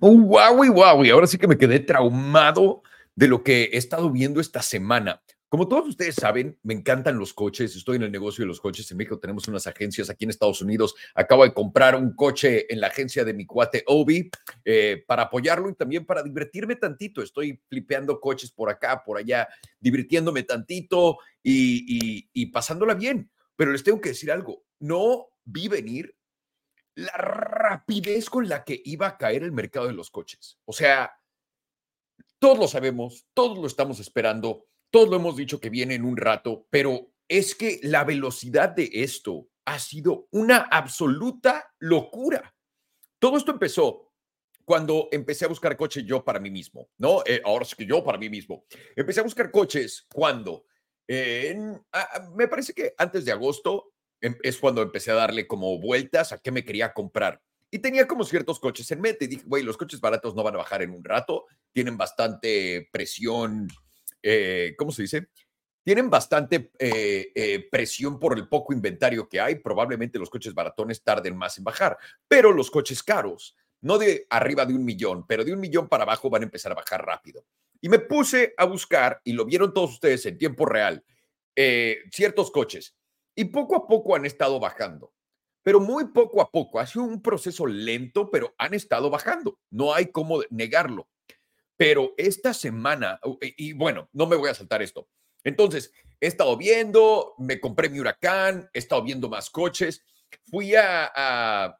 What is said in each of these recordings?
wow, wow, y ahora sí que me quedé traumado de lo que he estado viendo esta semana. Como todos ustedes saben, me encantan los coches. Estoy en el negocio de los coches. En México tenemos unas agencias aquí en Estados Unidos. Acabo de comprar un coche en la agencia de mi cuate Obi eh, para apoyarlo y también para divertirme tantito. Estoy flipeando coches por acá, por allá, divirtiéndome tantito y, y pasándola bien. Pero les tengo que decir algo. No vi venir la rapidez con la que iba a caer el mercado de los coches. O sea, todos lo sabemos, todos lo estamos esperando, todos lo hemos dicho que viene en un rato, pero es que la velocidad de esto ha sido una absoluta locura. Todo esto empezó cuando empecé a buscar coches yo para mí mismo, ¿no? Eh, ahora es que yo para mí mismo. Empecé a buscar coches cuando, me parece que antes de agosto, es cuando empecé a darle como vueltas a qué me quería comprar. Y tenía como ciertos coches en mente. Y dije, güey, los coches baratos no van a bajar en un rato. Tienen bastante presión, eh, ¿cómo se dice? Tienen bastante eh, eh, presión por el poco inventario que hay. Probablemente los coches baratones tarden más en bajar. Pero los coches caros, no de arriba de un millón, pero de un millón para abajo van a empezar a bajar rápido. Y me puse a buscar, y lo vieron todos ustedes en tiempo real, ciertos coches y poco a poco han estado bajando, pero muy poco a poco. Ha sido un proceso lento, pero han estado bajando. No hay cómo negarlo. Pero esta semana, y bueno, no me voy a saltar esto. Entonces, he estado viendo, me compré mi huracán, he estado viendo más coches. Fui a,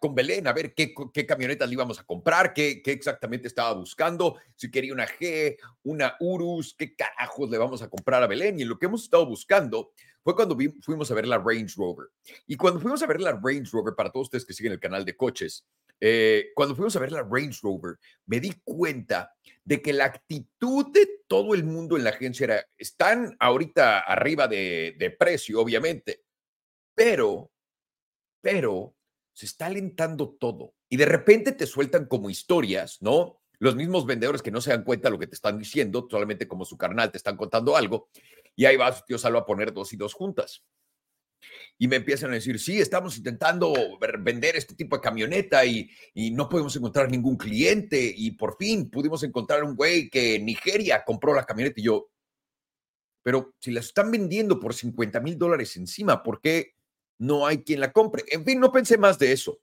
con Belén a ver qué, qué camionetas le íbamos a comprar, qué, qué, exactamente estaba buscando, si quería una G, una Urus, qué carajos le vamos a comprar a Belén. Y lo que hemos estado buscando fue cuando fuimos a ver la Range Rover. Y cuando fuimos a ver la Range Rover, para todos ustedes que siguen el canal de coches, eh, cuando fuimos a ver la Range Rover, me di cuenta de que la actitud de todo el mundo en la agencia era, están ahorita arriba de, de precio, obviamente, pero, pero se está alentando todo. Y de repente te sueltan como historias, ¿no? Los mismos vendedores que no se dan cuenta de lo que te están diciendo, solamente como su carnal te están contando algo. Y ahí va su tío Salvo a poner dos y dos juntas. Y me empiezan a decir, sí, estamos intentando vender este tipo de camioneta y, y no podemos encontrar ningún cliente. Y por fin pudimos encontrar un güey que Nigeria compró la camioneta. Y yo, pero si la están vendiendo por 50 mil dólares encima, ¿por qué no hay quien la compre? En fin, no pensé más de eso.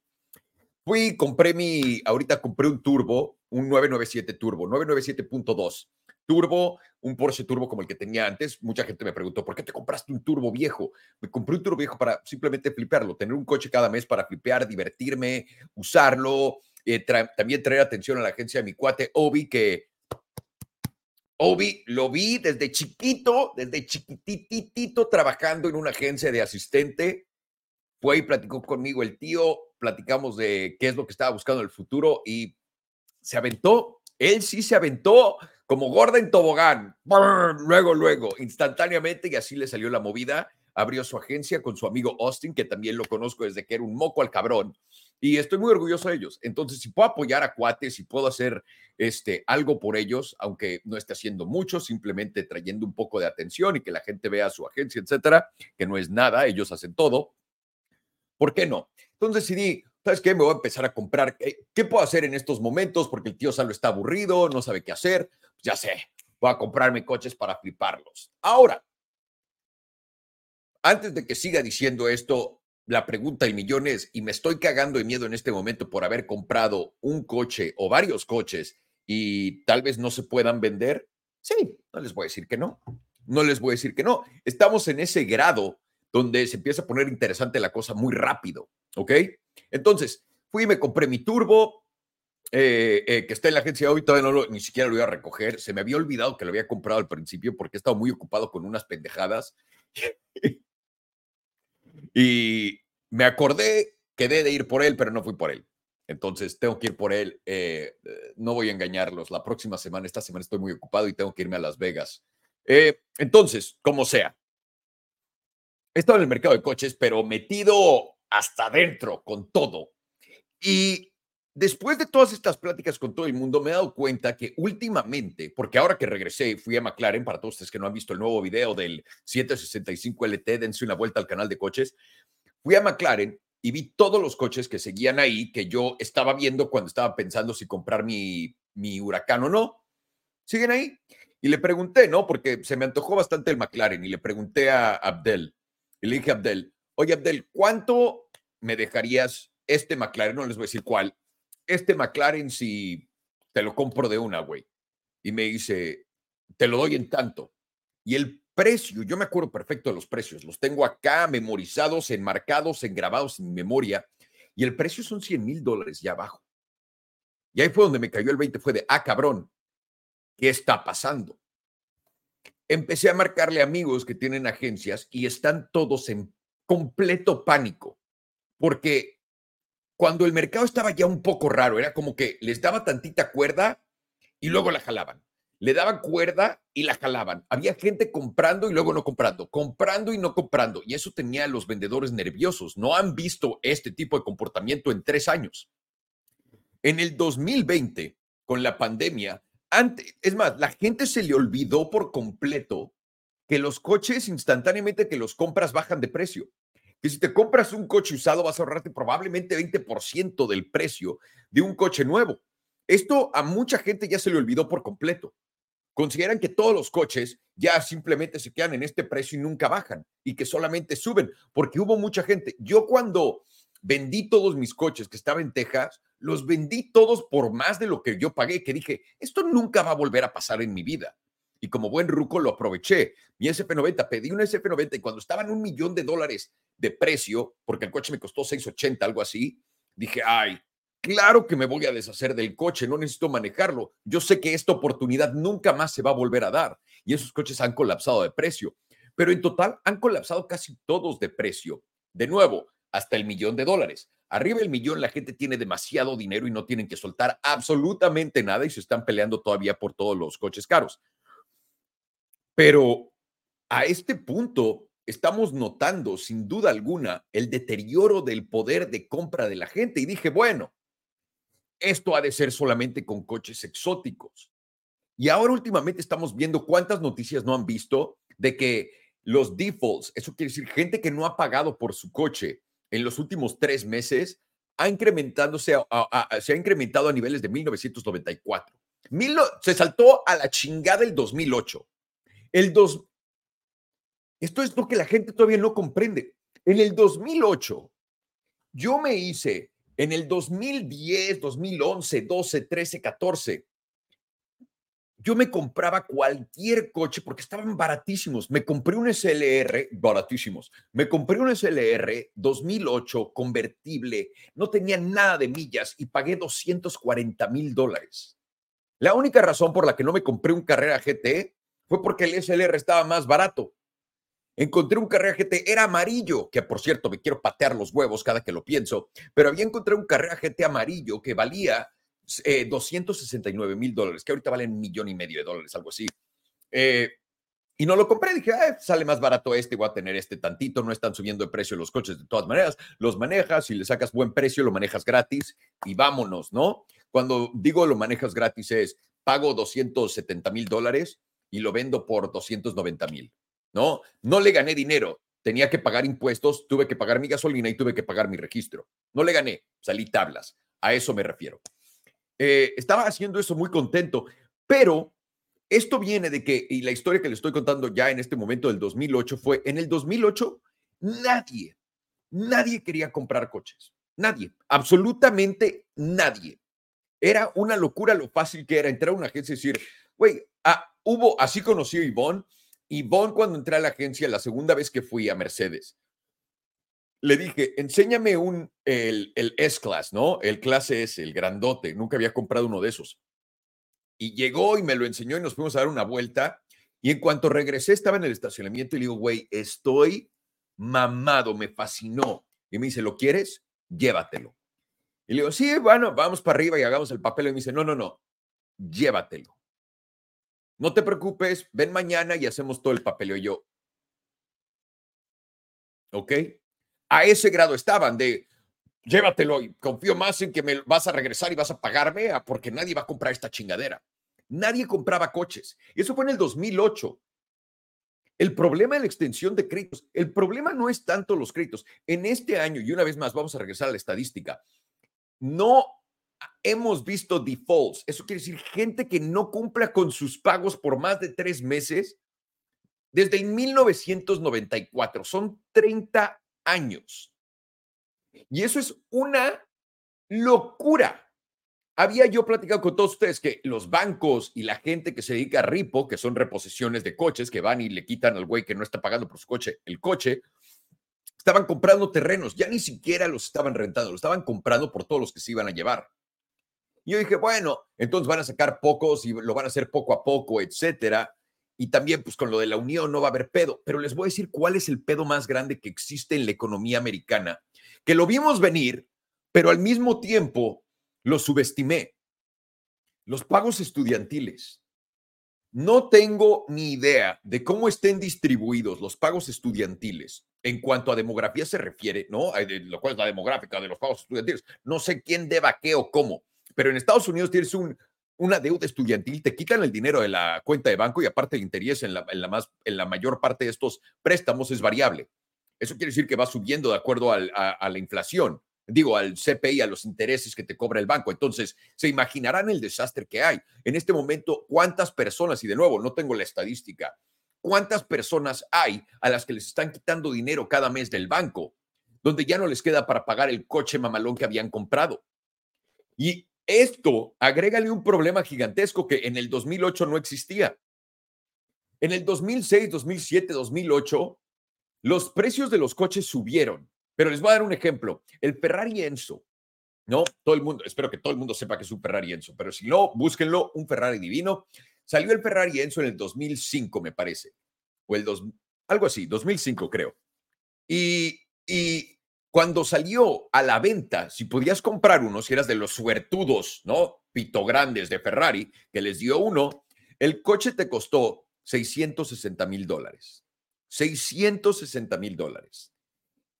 Fui, compré mi, ahorita compré un turbo, un 997 turbo, 997.2 turbo, un Porsche turbo como el que tenía antes. Mucha gente me preguntó, ¿por qué te compraste un turbo viejo? Me compré un turbo viejo para simplemente flipearlo, tener un coche cada mes para flipear, divertirme, usarlo, eh, también traer atención a la agencia de mi cuate Obi, que Obi lo vi desde chiquito, desde chiquititito trabajando en una agencia de asistente. Fue y platicó conmigo el tío, platicamos de qué es lo que estaba buscando en el futuro y se aventó. Él sí se aventó como gorda en tobogán, luego, luego, instantáneamente, y así le salió la movida. Abrió su agencia con su amigo Austin, que también lo conozco desde que era un moco al cabrón. Y estoy muy orgulloso de ellos. Entonces, si puedo apoyar a cuates, si puedo hacer este, algo por ellos, aunque no esté haciendo mucho, simplemente trayendo un poco de atención y que la gente vea su agencia, etcétera, que no es nada, ellos hacen todo. ¿Por qué no? Entonces decidí, ¿sabes qué? Me voy a empezar a comprar. ¿Qué puedo hacer en estos momentos? Porque el tío Salo está aburrido, no sabe qué hacer ya sé, voy a comprarme coches para fliparlos. Ahora, antes de que siga diciendo esto, la pregunta del millón es, y me estoy cagando de miedo en este momento por haber comprado un coche o varios coches y tal vez no se puedan vender, sí, no les voy a decir que no. No les voy a decir que no. Estamos en ese grado donde se empieza a poner interesante la cosa muy rápido, ¿ok? Entonces, fui y me compré mi turbo, eh, eh, que está en la agencia hoy, todavía no ni siquiera lo iba a recoger. Se me había olvidado que lo había comprado al principio porque he estado muy ocupado con unas pendejadas. y me acordé, quedé de ir por él, pero no fui por él. Entonces tengo que ir por él. Eh, no voy a engañarlos. La próxima semana, esta semana estoy muy ocupado y tengo que irme a Las Vegas. entonces, como sea, he estado en el mercado de coches, pero metido hasta adentro con todo. Y Después de todas estas pláticas con todo el mundo, me he dado cuenta que últimamente, porque ahora que regresé, fui a McLaren, para todos ustedes que no han visto el nuevo video del 765 LT, dense una vuelta al canal de coches, fui a McLaren y vi todos los coches que seguían ahí que yo estaba viendo cuando estaba pensando si comprar mi, mi huracán o no. Siguen ahí. Y le pregunté, ¿no? Porque se me antojó bastante el McLaren y le pregunté a Abdel. Y le dije Abdel, oye Abdel, ¿cuánto me dejarías este McLaren? No les voy a decir cuál. Este McLaren si te lo compro de una, güey. Y me dice, te lo doy en tanto. Y el precio, yo me acuerdo perfecto de los precios, los tengo acá memorizados, enmarcados, engrabados en mi memoria. Y el precio son 100 mil dólares ya abajo. Y ahí fue donde me cayó el 20, fue de, ah, cabrón, ¿qué está pasando? Empecé a marcarle amigos que tienen agencias y están todos en completo pánico, porque cuando el mercado estaba ya un poco raro, era como que les daba tantita cuerda y luego la jalaban. Le daban cuerda y la jalaban. Había gente comprando y luego no comprando, comprando y no comprando. Y eso tenía a los vendedores nerviosos. No han visto este tipo de comportamiento en tres años. En el 2020, con la pandemia, antes, es más, la gente se le olvidó por completo que los coches instantáneamente que los compras bajan de precio. Que si te compras un coche usado vas a ahorrarte probablemente 20% del precio de un coche nuevo. Esto a mucha gente ya se le olvidó por completo. Consideran que todos los coches ya simplemente se quedan en este precio y nunca bajan y que solamente suben, porque hubo mucha gente. Yo cuando vendí todos mis coches que estaba en Texas, los vendí todos por más de lo que yo pagué, que dije, esto nunca va a volver a pasar en mi vida. Y como buen ruco lo aproveché. Mi SF90, pedí un SF90 y cuando estaba en un millón de dólares de precio, porque el coche me costó 680, algo así, dije, ay, claro que me voy a deshacer del coche, no necesito manejarlo. Yo sé que esta oportunidad nunca más se va a volver a dar. Y esos coches han colapsado de precio. Pero en total han colapsado casi todos de precio. De nuevo, hasta el millón de dólares. Arriba del millón la gente tiene demasiado dinero y no tienen que soltar absolutamente nada y se están peleando todavía por todos los coches caros. Pero a este punto estamos notando sin duda alguna el deterioro del poder de compra de la gente y dije, bueno, esto ha de ser solamente con coches exóticos. Y ahora últimamente estamos viendo cuántas noticias no han visto de que los defaults, eso quiere decir gente que no ha pagado por su coche, en los últimos tres meses ha incrementándose se ha incrementado a niveles de 1994. se saltó a la chingada el 2008. El dos, esto es lo que la gente todavía no comprende. En el 2008, yo me hice en el 2010, 2011, 12, 13, 14, yo me compraba cualquier coche porque estaban baratísimos. Me compré un SLR, baratísimos. Me compré un SLR 2008 convertible, no tenía nada de millas y pagué 240 mil dólares. La única razón por la que no me compré un Carrera GT fue porque el SLR estaba más barato. Encontré un Carrera GT, era amarillo, que por cierto me quiero patear los huevos cada que lo pienso, pero había encontrado un Carrera GT amarillo que valía 269 eh, mil dólares, que ahorita valen un millón y medio de dólares, algo así. Eh, y no lo compré, dije, sale más barato este, voy a tener este tantito, no están subiendo de precio los coches de todas maneras, los manejas y le sacas buen precio, lo manejas gratis y vámonos, ¿no? Cuando digo lo manejas gratis es, pago 270 mil dólares y lo vendo por 290 mil, ¿no? No le gané dinero, tenía que pagar impuestos, tuve que pagar mi gasolina y tuve que pagar mi registro. No le gané, salí tablas, a eso me refiero. Eh, estaba haciendo eso muy contento, pero esto viene de que, y la historia que le estoy contando ya en este momento del 2008 fue, en el 2008 nadie, nadie quería comprar coches, nadie, absolutamente nadie. Era una locura lo fácil que era entrar a una agencia y decir, güey, hubo, así conocí a Ivonne, Ivonne cuando entré a la agencia la segunda vez que fui a Mercedes, le dije, enséñame un, el, el S-Class, ¿no? El clase S, el grandote. Nunca había comprado uno de esos. Y llegó y me lo enseñó y nos fuimos a dar una vuelta. Y en cuanto regresé, estaba en el estacionamiento y le digo, güey, estoy mamado, me fascinó. Y me dice, ¿lo quieres? Llévatelo. Y le digo, sí, bueno, vamos para arriba y hagamos el papel. Y me dice, no, no, no, llévatelo. No te preocupes, ven mañana y hacemos todo el papel. Y yo, ok, a ese grado estaban de llévatelo y confío más en que me vas a regresar y vas a pagarme porque nadie va a comprar esta chingadera. Nadie compraba coches. Eso fue en el 2008. El problema de la extensión de créditos, el problema no es tanto los créditos. En este año, y una vez más vamos a regresar a la estadística, no hemos visto defaults. Eso quiere decir gente que no cumpla con sus pagos por más de tres meses desde el 1994. Son 30 años. Y eso es una locura. Había yo platicado con todos ustedes que los bancos y la gente que se dedica a ripo, que son reposiciones de coches, que van y le quitan al güey que no está pagando por su coche el coche, estaban comprando terrenos, ya ni siquiera los estaban rentando, los estaban comprando por todos los que se iban a llevar. Y yo dije, bueno, entonces van a sacar pocos y lo van a hacer poco a poco, etcétera. Y también, pues con lo de la unión no va a haber pedo. Pero les voy a decir cuál es el pedo más grande que existe en la economía americana, que lo vimos venir, pero al mismo tiempo lo subestimé. Los pagos estudiantiles. No tengo ni idea de cómo estén distribuidos los pagos estudiantiles en cuanto a demografía se refiere, ¿no? Lo cual es la demográfica de los pagos estudiantiles. No sé quién deba qué o cómo, pero en Estados Unidos tienes un, una deuda estudiantil, te quitan el dinero de la cuenta de banco y aparte el interés en la mayor parte de estos préstamos es variable. Eso quiere decir que va subiendo de acuerdo a, a, la inflación, digo, al CPI, a los intereses que te cobra el banco. Entonces, se imaginarán el desastre que hay. En este momento, ¿cuántas personas, y de nuevo, no tengo la estadística, ¿Cuántas personas hay a las que les están quitando dinero cada mes del banco, donde ya no les queda para pagar el coche mamalón que habían comprado? Y esto agrégale un problema gigantesco que en el 2008 no existía. En el 2006, 2007, 2008, los precios de los coches subieron. Pero les voy a dar un ejemplo. El Ferrari Enzo, ¿no? Todo el mundo, espero que todo el mundo sepa que es un Ferrari Enzo, pero si no, búsquenlo, un Ferrari divino. Salió el Ferrari Enzo en el 2005, me parece, o el dos, algo así, 2005 creo. Y, y cuando salió a la venta, si podías comprar uno, si eras de los suertudos, ¿no? Pito grandes de Ferrari, que les dio uno, el coche te costó 660 mil dólares. 660 mil dólares.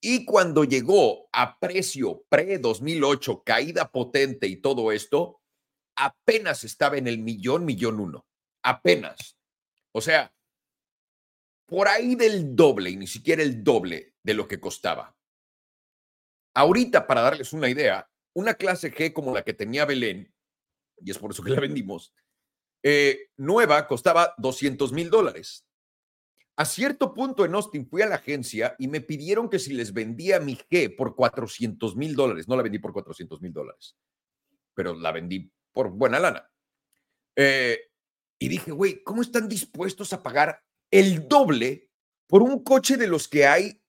Y cuando llegó a precio pre-2008, caída potente y todo esto, apenas estaba en el millón, millón uno apenas. O sea, por ahí del doble, y ni siquiera el doble de lo que costaba. Ahorita, para darles una idea, una clase G como la que tenía Belén, y es por eso que la vendimos, eh, nueva costaba 200 mil dólares. A cierto punto en Austin fui a la agencia y me pidieron que si les vendía mi G por 400 mil dólares, no la vendí por 400 mil dólares, pero la vendí por buena lana. Eh, y dije, güey, ¿cómo están dispuestos a pagar el doble por un coche de los que hay?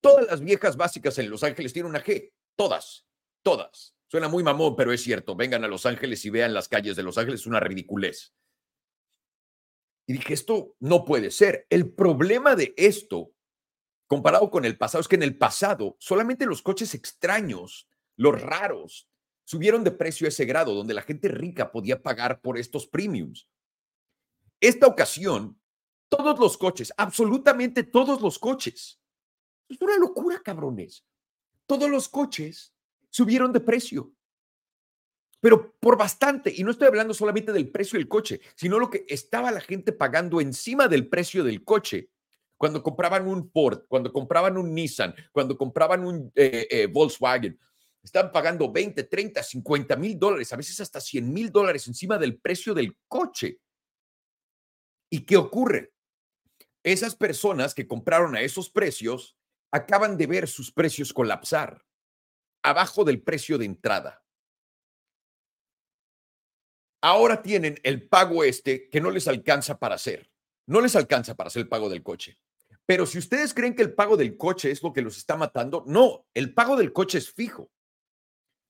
Todas las viejas básicas en Los Ángeles tienen una G, todas, todas. Suena muy mamón, pero es cierto. Vengan a Los Ángeles y vean las calles de Los Ángeles, es una ridiculez. Y dije, esto no puede ser. El problema de esto, comparado con el pasado, es que en el pasado solamente los coches extraños, los raros, subieron de precio a ese grado, donde la gente rica podía pagar por estos premiums. Esta ocasión, todos los coches, absolutamente todos los coches, es una locura, cabrones. Todos los coches subieron de precio, pero por bastante. Y no estoy hablando solamente del precio del coche, sino lo que estaba la gente pagando encima del precio del coche. Cuando compraban un Ford, cuando compraban un Nissan, cuando compraban un eh, eh, Volkswagen, están pagando 20, 30, 50 mil dólares, a veces hasta 100 mil dólares encima del precio del coche. ¿Y qué ocurre? Esas personas que compraron a esos precios acaban de ver sus precios colapsar abajo del precio de entrada. Ahora tienen el pago este que no les alcanza para hacer. No les alcanza para hacer el pago del coche. Pero si ustedes creen que el pago del coche es lo que los está matando, no, el pago del coche es fijo.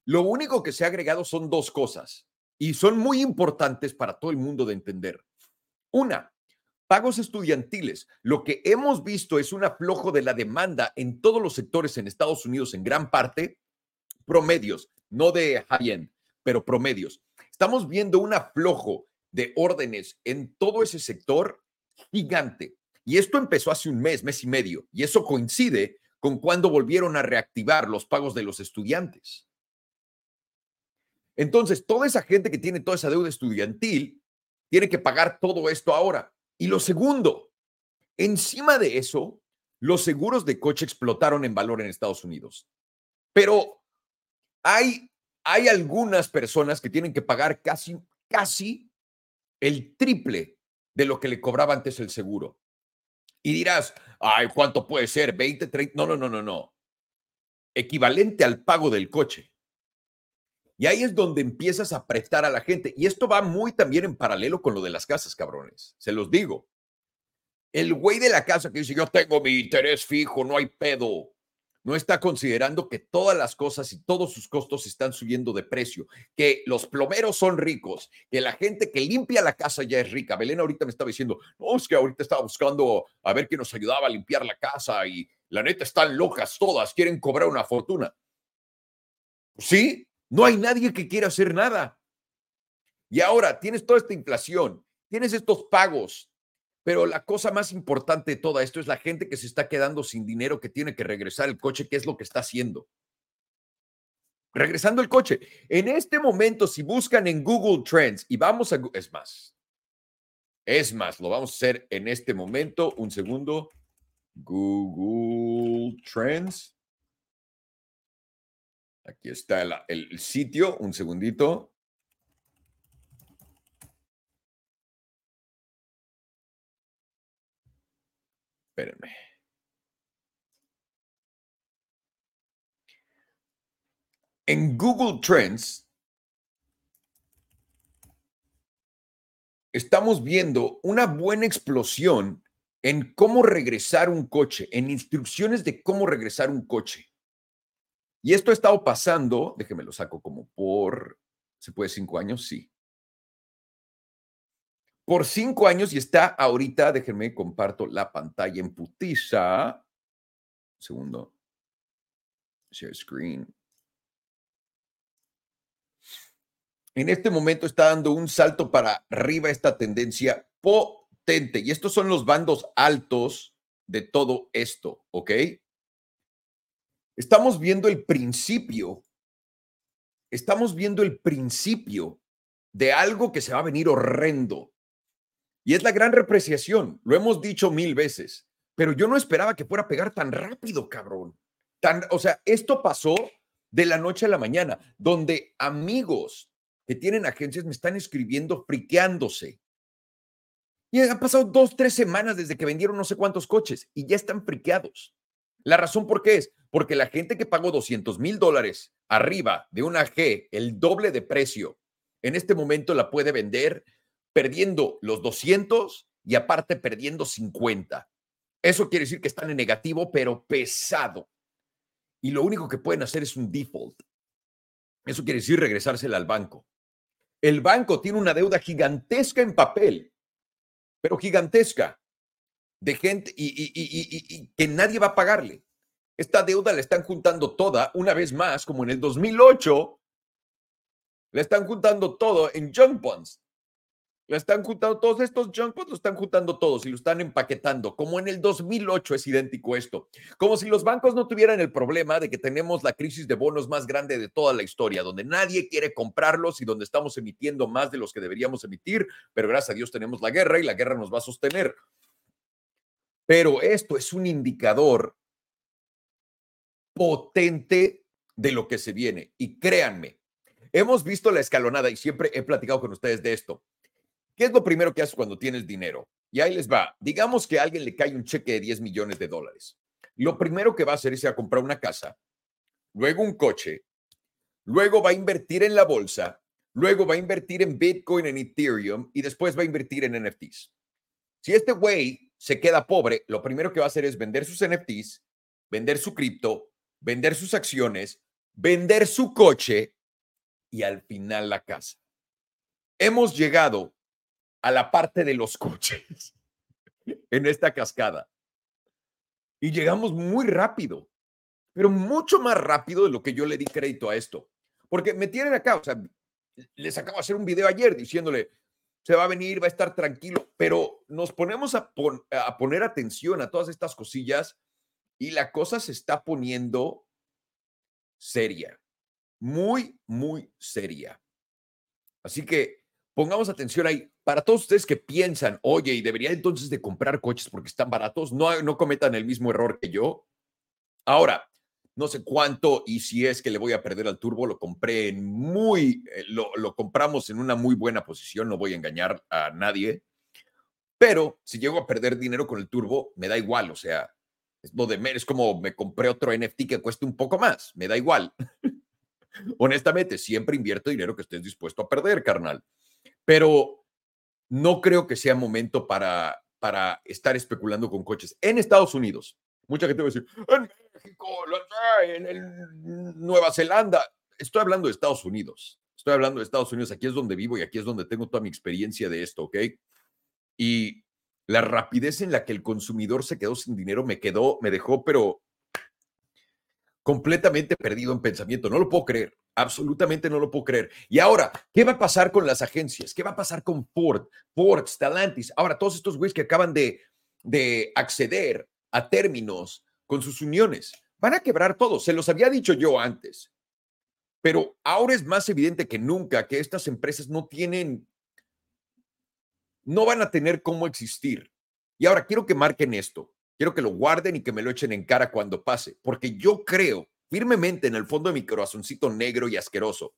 Lo único que se ha agregado son dos cosas y son muy importantes para todo el mundo de entender. Una, pagos estudiantiles. Lo que hemos visto es un aflojo de la demanda en todos los sectores en Estados Unidos, en gran parte, promedios, no de high pero promedios. Estamos viendo un aflojo de órdenes en todo ese sector gigante. Y esto empezó hace un mes, mes y medio, y eso coincide con cuando volvieron a reactivar los pagos de los estudiantes. Entonces, toda esa gente que tiene toda esa deuda estudiantil tiene que pagar todo esto ahora. Y lo segundo, Encima de eso, los seguros de coche explotaron en valor en Estados Unidos. Pero hay, hay algunas personas que tienen que pagar casi, casi el triple de lo que le cobraba antes el seguro. Y dirás, ay, ¿cuánto puede ser? ¿20, 30? No, no, no, no, no. Equivalente al pago del coche. Y ahí es donde empiezas a prestar a la gente. Y esto va muy también en paralelo con lo de las casas, cabrones. Se los digo. El güey de la casa que dice, yo tengo mi interés fijo, no hay pedo no está considerando que todas las cosas y todos sus costos están subiendo de precio, que los plomeros son ricos, que la gente que limpia la casa ya es rica. Belén ahorita me estaba diciendo, no, es que ahorita estaba buscando a ver quién nos ayudaba a limpiar la casa y la neta están locas todas, quieren cobrar una fortuna. Sí, no hay nadie que quiera hacer nada. Y ahora tienes toda esta inflación, tienes estos pagos, pero la cosa más importante de todo esto es la gente que se está quedando sin dinero, que tiene que regresar el coche, ¿qué es lo que está haciendo? Regresando el coche. En este momento, si buscan en Google Trends y vamos a... Es más, es más, lo vamos a hacer en este momento. Un segundo. Google Trends. Aquí está el, sitio. Un segundito. Espérenme. En Google Trends estamos viendo una buena explosión en cómo regresar un coche, en instrucciones de cómo regresar un coche. Y esto ha estado pasando, déjeme lo saco como por, ¿se puede cinco años? Sí por cinco años y está ahorita, déjenme comparto la pantalla en putiza. segundo. Share screen. En este momento está dando un salto para arriba esta tendencia potente. Y estos son los bandos altos de todo esto, ¿ok? Estamos viendo el principio. Estamos viendo el principio de algo que se va a venir horrendo. Y es la gran repreciación, lo hemos dicho mil veces, pero yo no esperaba que fuera a pegar tan rápido, cabrón. Tan, o sea, esto pasó de la noche a la mañana, donde amigos que tienen agencias me están escribiendo friqueándose. Y han pasado dos, tres semanas desde que vendieron no sé cuántos coches y ya están friqueados. La razón por qué es, porque la gente que pagó 200 mil dólares arriba de una G, el doble de precio, en este momento la puede vender perdiendo los 200 y aparte perdiendo 50. Eso quiere decir que están en negativo, pero pesado. Y lo único que pueden hacer es un default. Eso quiere decir regresársela al banco. El banco tiene una deuda gigantesca en papel, pero gigantesca, de gente y, y, que nadie va a pagarle. Esta deuda la están juntando toda, una vez más, como en el 2008, la están juntando todo en junk bonds. La están juntando todos estos junk bonds, lo están juntando todos y lo están empaquetando. Como en el 2008 es idéntico esto. Como si los bancos no tuvieran el problema de que tenemos la crisis de bonos más grande de toda la historia, donde nadie quiere comprarlos y donde estamos emitiendo más de los que deberíamos emitir, pero gracias a Dios tenemos la guerra y la guerra nos va a sostener. Pero esto es un indicador potente de lo que se viene. Y créanme, hemos visto la escalonada y siempre he platicado con ustedes de esto ¿Qué es lo primero que haces cuando tienes dinero? Y ahí les va. Digamos que a alguien le cae un cheque de 10 millones de dólares. Lo primero que va a hacer es ir a comprar una casa, luego un coche, luego va a invertir en la bolsa, luego va a invertir en Bitcoin, en Ethereum y después va a invertir en NFTs. Si este güey se queda pobre, lo primero que va a hacer es vender sus NFTs, vender su cripto, vender sus acciones, vender su coche y al final la casa. Hemos llegado a la parte de los coches en esta cascada. Y llegamos muy rápido, pero mucho más rápido de lo que yo le di crédito a esto. Porque me tienen acá, o sea, les acabo de hacer un video ayer diciéndole, se va a venir, va a estar tranquilo, pero nos ponemos a, poner atención a todas estas cosillas y la cosa se está poniendo seria, muy, muy seria. Así que pongamos atención ahí. Para todos ustedes que piensan, oye, y debería entonces de comprar coches porque están baratos, no, no cometan el mismo error que yo. Ahora, no sé cuánto y si es que le voy a perder al turbo, lo compré en muy, eh, lo, lo compramos en una muy buena posición, no voy a engañar a nadie, pero si llego a perder dinero con el turbo, me da igual, o sea, es lo de es como me compré otro NFT que cueste un poco más, me da igual. Honestamente, siempre invierto dinero que estés dispuesto a perder, carnal. Pero no creo que sea momento para, para estar especulando con coches. En Estados Unidos, mucha gente va a decir, en México, en Nueva Zelanda. Estoy hablando de Estados Unidos. Estoy hablando de Estados Unidos. Aquí es donde vivo y aquí es donde tengo toda mi experiencia de esto, ¿ok? Y la rapidez en la que el consumidor se quedó sin dinero me quedó, me dejó, pero completamente perdido en pensamiento. No lo puedo creer, absolutamente no lo puedo creer. Y ahora, ¿qué va a pasar con las agencias? ¿Qué va a pasar con Ford, Ford, Stellantis? Ahora, todos estos güeyes que acaban de, de acceder a términos con sus uniones, van a quebrar todo. Se los había dicho yo antes. Pero ahora es más evidente que nunca que estas empresas no tienen no van a tener cómo existir. Y ahora quiero que marquen esto, quiero que lo guarden y que me lo echen en cara cuando pase, porque yo creo firmemente en el fondo de mi corazoncito negro y asqueroso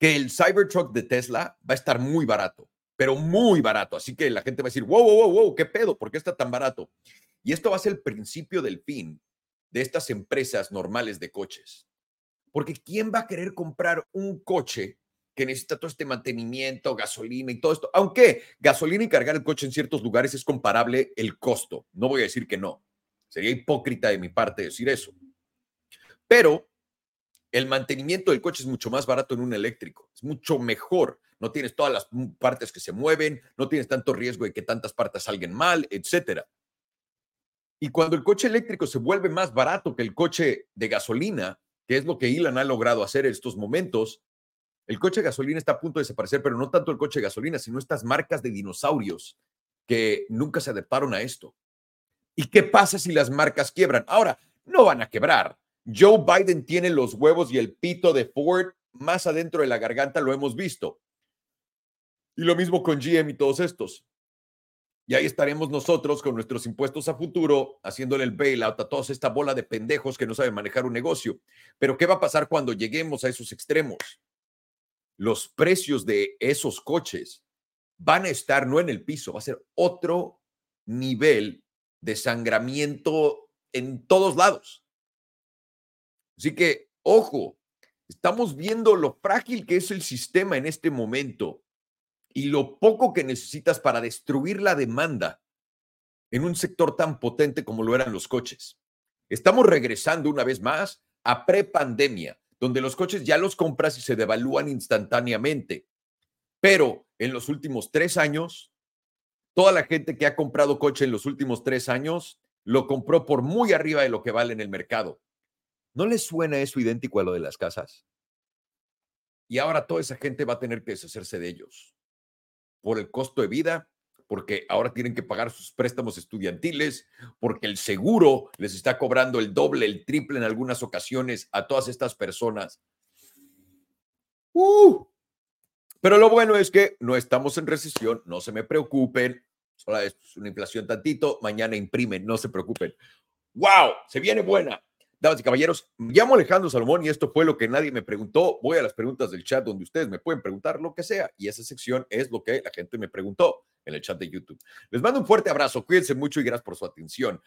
que el Cybertruck de Tesla va a estar muy barato, pero muy barato. Así que la gente va a decir, wow, wow, wow, ¿qué pedo? ¿Por qué está tan barato? Y esto va a ser el principio del fin de estas empresas normales de coches. Porque ¿quién va a querer comprar un coche que necesita todo este mantenimiento, gasolina y todo esto. Aunque gasolina y cargar el coche en ciertos lugares es comparable el costo. No voy a decir que no. Sería hipócrita de mi parte decir eso. Pero el mantenimiento del coche es mucho más barato en un eléctrico. Es mucho mejor. No tienes todas las partes que se mueven, no tienes tanto riesgo de que tantas partes salgan mal, etcétera. Y cuando el coche eléctrico se vuelve más barato que el coche de gasolina, que es lo que Elon ha logrado hacer en estos momentos, el coche de gasolina está a punto de desaparecer, pero no tanto el coche de gasolina, sino estas marcas de dinosaurios que nunca se adaptaron a esto. ¿Y qué pasa si las marcas quiebran? Ahora, no van a quebrar. Joe Biden tiene los huevos y el pito de Ford más adentro de la garganta, lo hemos visto. Y lo mismo con GM y todos estos. Y ahí estaremos nosotros con nuestros impuestos a futuro, haciéndole el bailout a toda esta bola de pendejos que no saben manejar un negocio. Pero ¿qué va a pasar cuando lleguemos a esos extremos? los precios de esos coches van a estar no en el piso, va a ser otro nivel de sangramiento en todos lados. Así que, ojo, estamos viendo lo frágil que es el sistema en este momento y lo poco que necesitas para destruir la demanda en un sector tan potente como lo eran los coches. Estamos regresando una vez más a prepandemia, donde los coches ya los compras y se devalúan instantáneamente. Pero en los últimos tres años, toda la gente que ha comprado coche en los últimos tres años lo compró por muy arriba de lo que vale en el mercado. ¿No les suena eso idéntico a lo de las casas? Y ahora toda esa gente va a tener que deshacerse de ellos por el costo de vida porque ahora tienen que pagar sus préstamos estudiantiles, porque el seguro les está cobrando el doble, el triple en algunas ocasiones a todas estas personas. Uh, pero lo bueno es que no estamos en recesión, no se me preocupen, solo es una inflación tantito, mañana imprimen, no se preocupen. ¡Wow! Se viene buena. Damas y caballeros, me llamo Alejandro Salomón y esto fue lo que nadie me preguntó. Voy a las preguntas del chat donde ustedes me pueden preguntar lo que sea y esa sección es lo que la gente me preguntó en el chat de YouTube. Les mando un fuerte abrazo, cuídense mucho y gracias por su atención.